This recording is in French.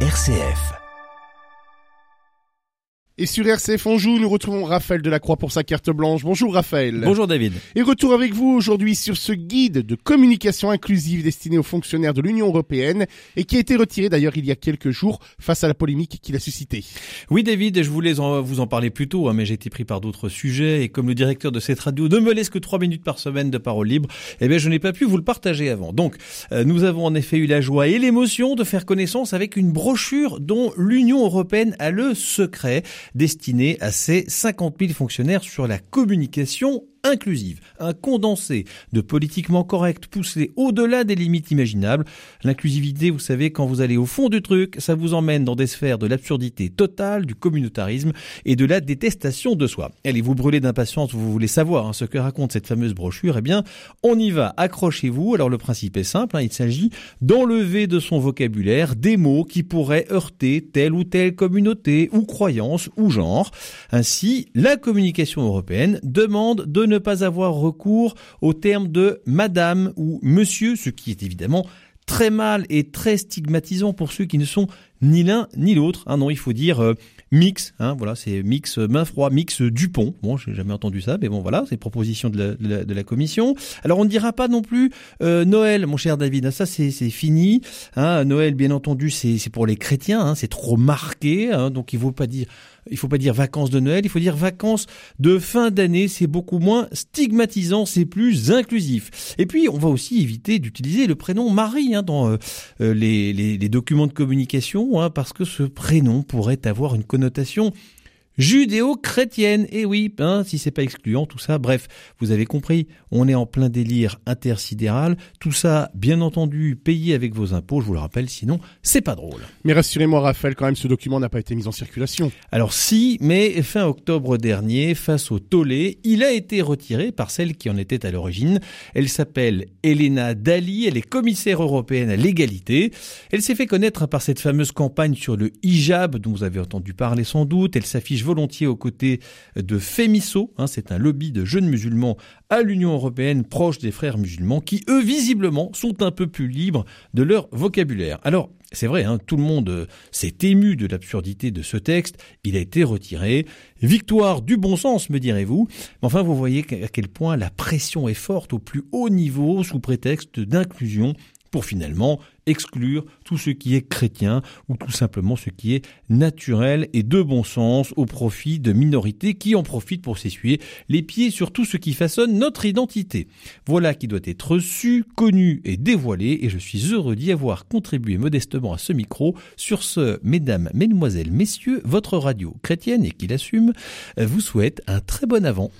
RCF. Et sur RCF Anjou, nous retrouvons Raphaël Delacroix pour sa carte blanche. Bonjour Raphaël. Bonjour David. Et retour avec vous aujourd'hui sur ce guide de communication inclusive destiné aux fonctionnaires de l'Union Européenne et qui a été retiré d'ailleurs il y a quelques jours face à la polémique qu'il a suscité. Oui David, je voulais vous en parler plus tôt, hein, mais j'ai été pris par d'autres sujets et comme le directeur de cette radio ne me laisse que trois minutes par semaine de parole libre, eh bien je n'ai pas pu vous le partager avant. Donc euh, nous avons en effet eu la joie et l'émotion de faire connaissance avec une brochure dont l'Union Européenne a le secret destiné à ses 50 000 fonctionnaires sur la communication inclusive, un condensé de politiquement correct poussé au-delà des limites imaginables. L'inclusivité, vous savez, quand vous allez au fond du truc, ça vous emmène dans des sphères de l'absurdité totale, du communautarisme et de la détestation de soi. Allez, vous brûlez d'impatience, vous voulez savoir hein, ce que raconte cette fameuse brochure, eh bien, on y va, accrochez-vous. Alors le principe est simple, hein, il s'agit d'enlever de son vocabulaire des mots qui pourraient heurter telle ou telle communauté ou croyance ou genre. Ainsi, la communication européenne demande de ne ne pas avoir recours au terme de madame ou monsieur, ce qui est évidemment très mal et très stigmatisant pour ceux qui ne sont ni l'un ni l'autre. Ah non, il faut dire euh, mix. Hein, voilà, c'est mix main froid, mix Dupont. Bon, j'ai jamais entendu ça, mais bon, voilà, c'est proposition de la, de, la, commission. Alors, on ne dira pas non plus euh, Noël, mon cher David. Ça, c'est fini. Hein, Noël, bien entendu, c'est pour les chrétiens. Hein, c'est trop marqué. Hein, donc, il ne faut pas dire il faut pas dire vacances de Noël, il faut dire vacances de fin d'année, c'est beaucoup moins stigmatisant, c'est plus inclusif. Et puis, on va aussi éviter d'utiliser le prénom Marie hein, dans euh, euh, les, documents de communication, hein, parce que ce prénom pourrait avoir une connotation judéo-chrétienne. Et oui, hein, si c'est pas excluant, tout ça. Bref, vous avez compris, on est en plein délire intersidéral. Tout ça, bien entendu, payé avec vos impôts, je vous le rappelle, sinon, c'est pas drôle. Mais rassurez-moi, Raphaël, quand même, ce document n'a pas été mis en circulation. Alors si, mais fin octobre dernier, face au tollé, il a été retiré par celle qui en était à l'origine. Elle s'appelle Elena Dali, elle est commissaire européenne à l'égalité. Elle s'est fait connaître par cette fameuse campagne sur le hijab dont vous avez entendu parler sans doute. Elle s'affiche volontiers aux côtés de Femiso, hein, c'est un lobby de jeunes musulmans à l'Union européenne proche des frères musulmans qui, eux, visiblement, sont un peu plus libres de leur vocabulaire. Alors, c'est vrai, hein, tout le monde euh, s'est ému de l'absurdité de ce texte, il a été retiré. Victoire du bon sens, me direz-vous. Mais enfin, vous voyez à quel point la pression est forte au plus haut niveau sous prétexte d'inclusion pour finalement exclure tout ce qui est chrétien ou tout simplement ce qui est naturel et de bon sens au profit de minorités qui en profitent pour s'essuyer les pieds sur tout ce qui façonne notre identité. Voilà qui doit être su, connu et dévoilé et je suis heureux d'y avoir contribué modestement à ce micro. Sur ce, mesdames, mesdemoiselles, messieurs, votre radio chrétienne et qui l'assume vous souhaite un très bon avant.